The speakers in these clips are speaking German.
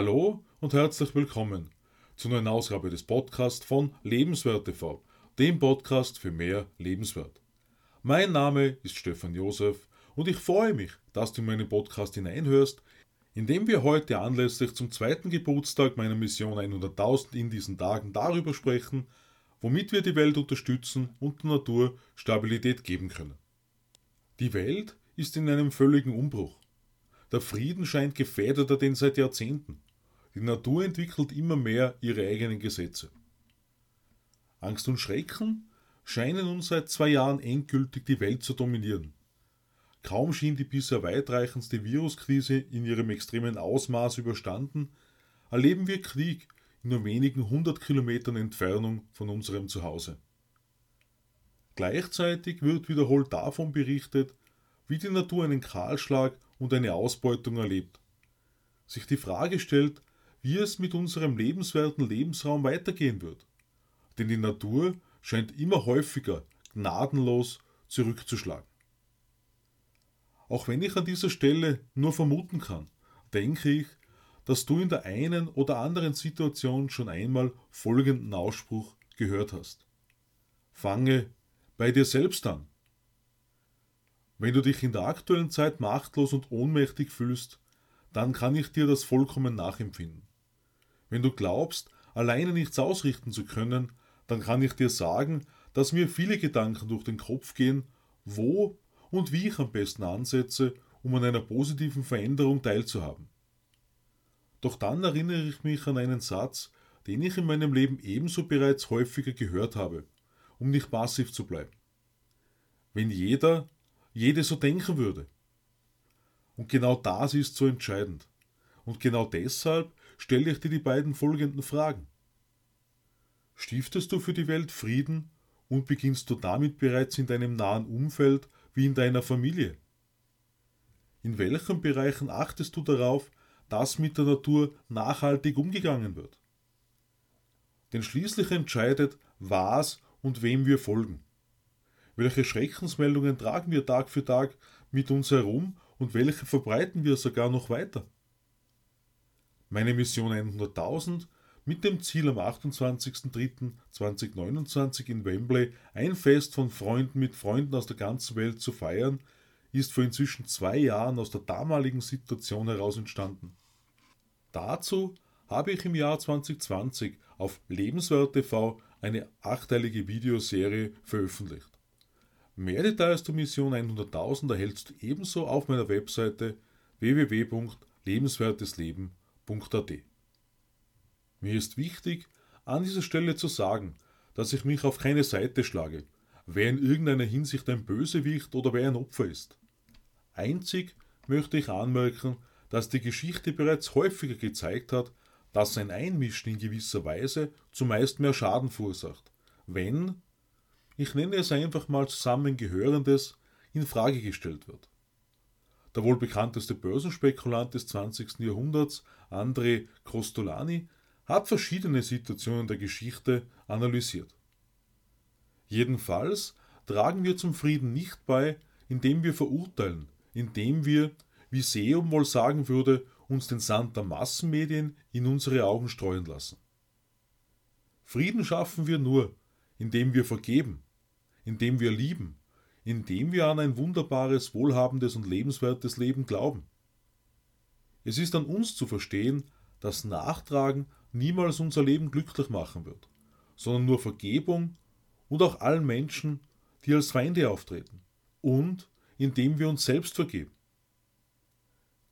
Hallo und herzlich willkommen zur neuen Ausgabe des Podcasts von Lebenswert TV, dem Podcast für mehr Lebenswert. Mein Name ist Stefan Josef und ich freue mich, dass du in meinen Podcast hineinhörst, in dem wir heute anlässlich zum zweiten Geburtstag meiner Mission 100.000 in diesen Tagen darüber sprechen, womit wir die Welt unterstützen und der Natur Stabilität geben können. Die Welt ist in einem völligen Umbruch. Der Frieden scheint gefährdeter denn seit Jahrzehnten. Die Natur entwickelt immer mehr ihre eigenen Gesetze. Angst und Schrecken scheinen uns seit zwei Jahren endgültig die Welt zu dominieren. Kaum schien die bisher weitreichendste Viruskrise in ihrem extremen Ausmaß überstanden, erleben wir Krieg in nur wenigen hundert Kilometern Entfernung von unserem Zuhause. Gleichzeitig wird wiederholt davon berichtet, wie die Natur einen Kahlschlag und eine Ausbeutung erlebt. Sich die Frage stellt, wie es mit unserem lebenswerten Lebensraum weitergehen wird. Denn die Natur scheint immer häufiger gnadenlos zurückzuschlagen. Auch wenn ich an dieser Stelle nur vermuten kann, denke ich, dass du in der einen oder anderen Situation schon einmal folgenden Ausspruch gehört hast. Fange bei dir selbst an. Wenn du dich in der aktuellen Zeit machtlos und ohnmächtig fühlst, dann kann ich dir das vollkommen nachempfinden. Wenn du glaubst, alleine nichts ausrichten zu können, dann kann ich dir sagen, dass mir viele Gedanken durch den Kopf gehen, wo und wie ich am besten ansetze, um an einer positiven Veränderung teilzuhaben. Doch dann erinnere ich mich an einen Satz, den ich in meinem Leben ebenso bereits häufiger gehört habe, um nicht passiv zu bleiben. Wenn jeder, jede so denken würde. Und genau das ist so entscheidend. Und genau deshalb stelle ich dir die beiden folgenden Fragen. Stiftest du für die Welt Frieden und beginnst du damit bereits in deinem nahen Umfeld wie in deiner Familie? In welchen Bereichen achtest du darauf, dass mit der Natur nachhaltig umgegangen wird? Denn schließlich entscheidet, was und wem wir folgen. Welche Schreckensmeldungen tragen wir Tag für Tag mit uns herum und welche verbreiten wir sogar noch weiter? Meine Mission 100.000 mit dem Ziel am 28.03.2029 in Wembley ein Fest von Freunden mit Freunden aus der ganzen Welt zu feiern, ist vor inzwischen zwei Jahren aus der damaligen Situation heraus entstanden. Dazu habe ich im Jahr 2020 auf Lebenswert TV eine achteilige Videoserie veröffentlicht. Mehr Details zur Mission 100.000 erhältst du ebenso auf meiner Webseite www.lebenswertesleben.at. Mir ist wichtig, an dieser Stelle zu sagen, dass ich mich auf keine Seite schlage, wer in irgendeiner Hinsicht ein Bösewicht oder wer ein Opfer ist. Einzig möchte ich anmerken, dass die Geschichte bereits häufiger gezeigt hat, dass ein Einmischen in gewisser Weise zumeist mehr Schaden verursacht, wenn, ich nenne es einfach mal zusammengehörendes, in Frage gestellt wird. Der wohl bekannteste Börsenspekulant des 20. Jahrhunderts, André Costolani, hat verschiedene Situationen der Geschichte analysiert. Jedenfalls tragen wir zum Frieden nicht bei, indem wir verurteilen, indem wir, wie Seum wohl sagen würde, uns den Sand der Massenmedien in unsere Augen streuen lassen. Frieden schaffen wir nur, indem wir vergeben, indem wir lieben, indem wir an ein wunderbares, wohlhabendes und lebenswertes Leben glauben. Es ist an uns zu verstehen, dass Nachtragen niemals unser Leben glücklich machen wird, sondern nur Vergebung und auch allen Menschen, die als Feinde auftreten und indem wir uns selbst vergeben.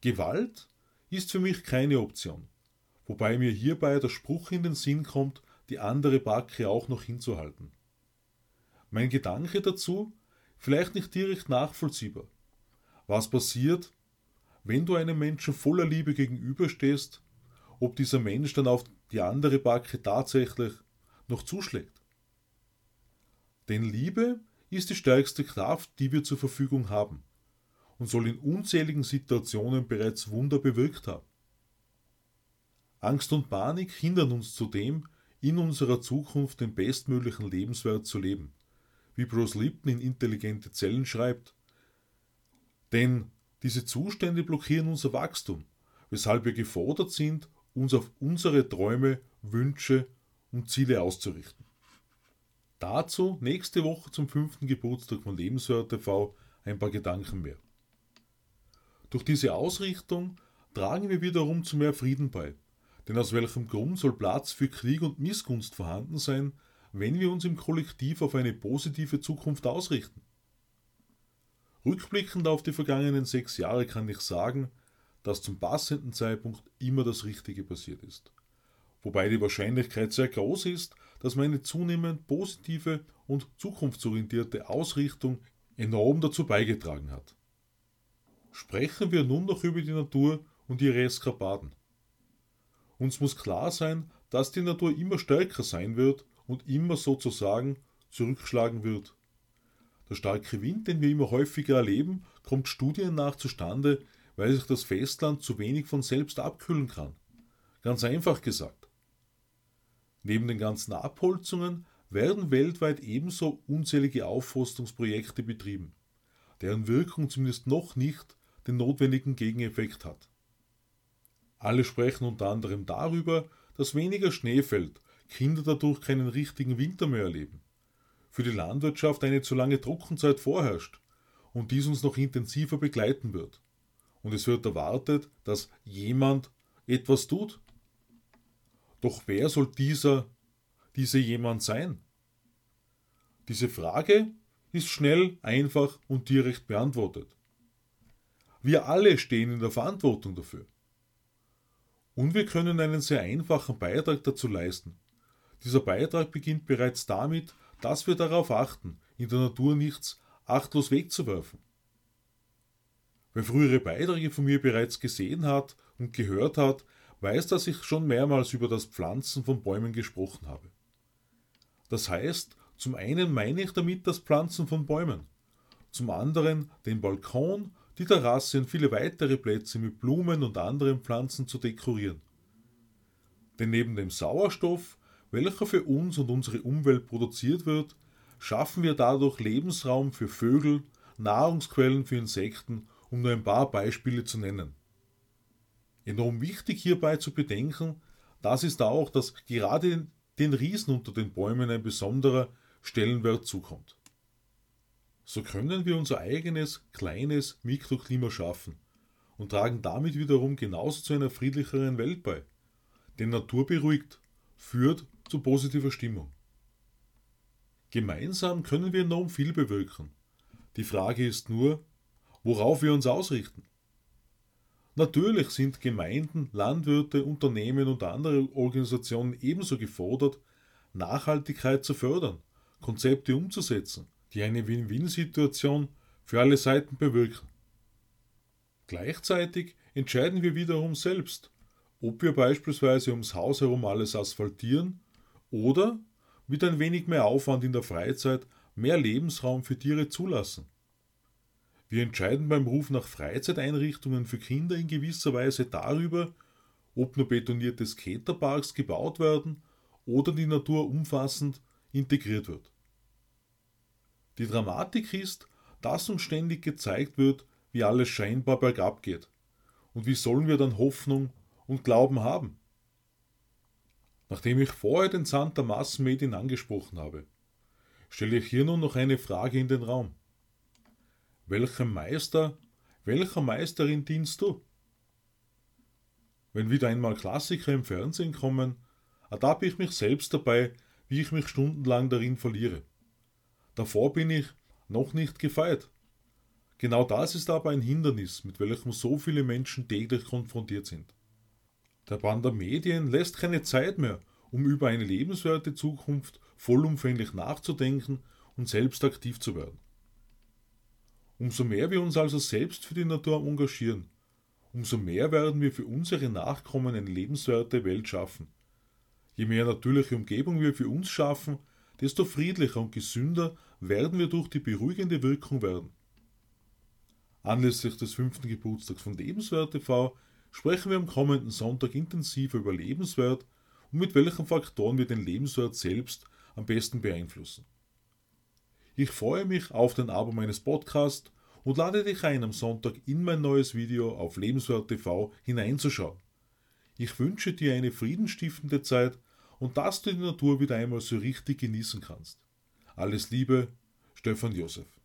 Gewalt ist für mich keine Option, wobei mir hierbei der Spruch in den Sinn kommt, die andere Backe auch noch hinzuhalten. Mein Gedanke dazu, vielleicht nicht direkt nachvollziehbar. Was passiert, wenn du einem Menschen voller Liebe gegenüberstehst ob dieser Mensch dann auf die andere Backe tatsächlich noch zuschlägt. Denn Liebe ist die stärkste Kraft, die wir zur Verfügung haben und soll in unzähligen Situationen bereits Wunder bewirkt haben. Angst und Panik hindern uns zudem, in unserer Zukunft den bestmöglichen Lebenswert zu leben, wie Bruce Lipton in Intelligente Zellen schreibt. Denn diese Zustände blockieren unser Wachstum, weshalb wir gefordert sind, uns auf unsere Träume, Wünsche und Ziele auszurichten. Dazu nächste Woche zum fünften Geburtstag von Lebenswert TV ein paar Gedanken mehr. Durch diese Ausrichtung tragen wir wiederum zu mehr Frieden bei. Denn aus welchem Grund soll Platz für Krieg und Missgunst vorhanden sein, wenn wir uns im Kollektiv auf eine positive Zukunft ausrichten? Rückblickend auf die vergangenen sechs Jahre kann ich sagen, dass zum passenden Zeitpunkt immer das Richtige passiert ist. Wobei die Wahrscheinlichkeit sehr groß ist, dass meine zunehmend positive und zukunftsorientierte Ausrichtung enorm dazu beigetragen hat. Sprechen wir nun noch über die Natur und ihre Eskapaden. Uns muss klar sein, dass die Natur immer stärker sein wird und immer sozusagen zurückschlagen wird. Der starke Wind, den wir immer häufiger erleben, kommt Studien nach zustande, weil sich das Festland zu wenig von selbst abkühlen kann. Ganz einfach gesagt. Neben den ganzen Abholzungen werden weltweit ebenso unzählige Aufforstungsprojekte betrieben, deren Wirkung zumindest noch nicht den notwendigen Gegeneffekt hat. Alle sprechen unter anderem darüber, dass weniger Schnee fällt, Kinder dadurch keinen richtigen Winter mehr erleben, für die Landwirtschaft eine zu lange Trockenzeit vorherrscht und dies uns noch intensiver begleiten wird. Und es wird erwartet, dass jemand etwas tut. Doch wer soll dieser, diese jemand sein? Diese Frage ist schnell, einfach und direkt beantwortet. Wir alle stehen in der Verantwortung dafür. Und wir können einen sehr einfachen Beitrag dazu leisten. Dieser Beitrag beginnt bereits damit, dass wir darauf achten, in der Natur nichts achtlos wegzuwerfen. Wer frühere Beiträge von mir bereits gesehen hat und gehört hat, weiß, dass ich schon mehrmals über das Pflanzen von Bäumen gesprochen habe. Das heißt, zum einen meine ich damit das Pflanzen von Bäumen, zum anderen den Balkon die Terrasse und viele weitere Plätze mit Blumen und anderen Pflanzen zu dekorieren. Denn neben dem Sauerstoff, welcher für uns und unsere Umwelt produziert wird, schaffen wir dadurch Lebensraum für Vögel, Nahrungsquellen für Insekten, um nur ein paar Beispiele zu nennen. Enorm wichtig hierbei zu bedenken, das ist auch, dass gerade den Riesen unter den Bäumen ein besonderer Stellenwert zukommt. So können wir unser eigenes kleines Mikroklima schaffen und tragen damit wiederum genauso zu einer friedlicheren Welt bei. Denn Natur beruhigt, führt zu positiver Stimmung. Gemeinsam können wir enorm viel bewirken. Die Frage ist nur, worauf wir uns ausrichten. Natürlich sind Gemeinden, Landwirte, Unternehmen und andere Organisationen ebenso gefordert, Nachhaltigkeit zu fördern, Konzepte umzusetzen die eine Win-Win-Situation für alle Seiten bewirken. Gleichzeitig entscheiden wir wiederum selbst, ob wir beispielsweise ums Haus herum alles asphaltieren oder mit ein wenig mehr Aufwand in der Freizeit mehr Lebensraum für Tiere zulassen. Wir entscheiden beim Ruf nach Freizeiteinrichtungen für Kinder in gewisser Weise darüber, ob nur betonierte Skaterparks gebaut werden oder die Natur umfassend integriert wird. Die Dramatik ist, dass uns ständig gezeigt wird, wie alles scheinbar bergab geht. Und wie sollen wir dann Hoffnung und Glauben haben? Nachdem ich vorher den Sand der Massenmedien angesprochen habe, stelle ich hier nun noch eine Frage in den Raum. Welchem Meister, welcher Meisterin dienst du? Wenn wieder einmal Klassiker im Fernsehen kommen, ertappe ich mich selbst dabei, wie ich mich stundenlang darin verliere. Davor bin ich noch nicht gefeit. Genau das ist aber ein Hindernis, mit welchem so viele Menschen täglich konfrontiert sind. Der Band der Medien lässt keine Zeit mehr, um über eine lebenswerte Zukunft vollumfänglich nachzudenken und selbst aktiv zu werden. Umso mehr wir uns also selbst für die Natur engagieren, umso mehr werden wir für unsere Nachkommen eine lebenswerte Welt schaffen. Je mehr natürliche Umgebung wir für uns schaffen, desto friedlicher und gesünder werden wir durch die beruhigende Wirkung werden. Anlässlich des fünften Geburtstags von Lebenswert TV sprechen wir am kommenden Sonntag intensiv über Lebenswert und mit welchen Faktoren wir den Lebenswert selbst am besten beeinflussen. Ich freue mich auf den Abo meines Podcasts und lade dich ein, am Sonntag in mein neues Video auf Lebenswert TV hineinzuschauen. Ich wünsche dir eine friedenstiftende Zeit und dass du die Natur wieder einmal so richtig genießen kannst. Alles Liebe, Stefan Josef.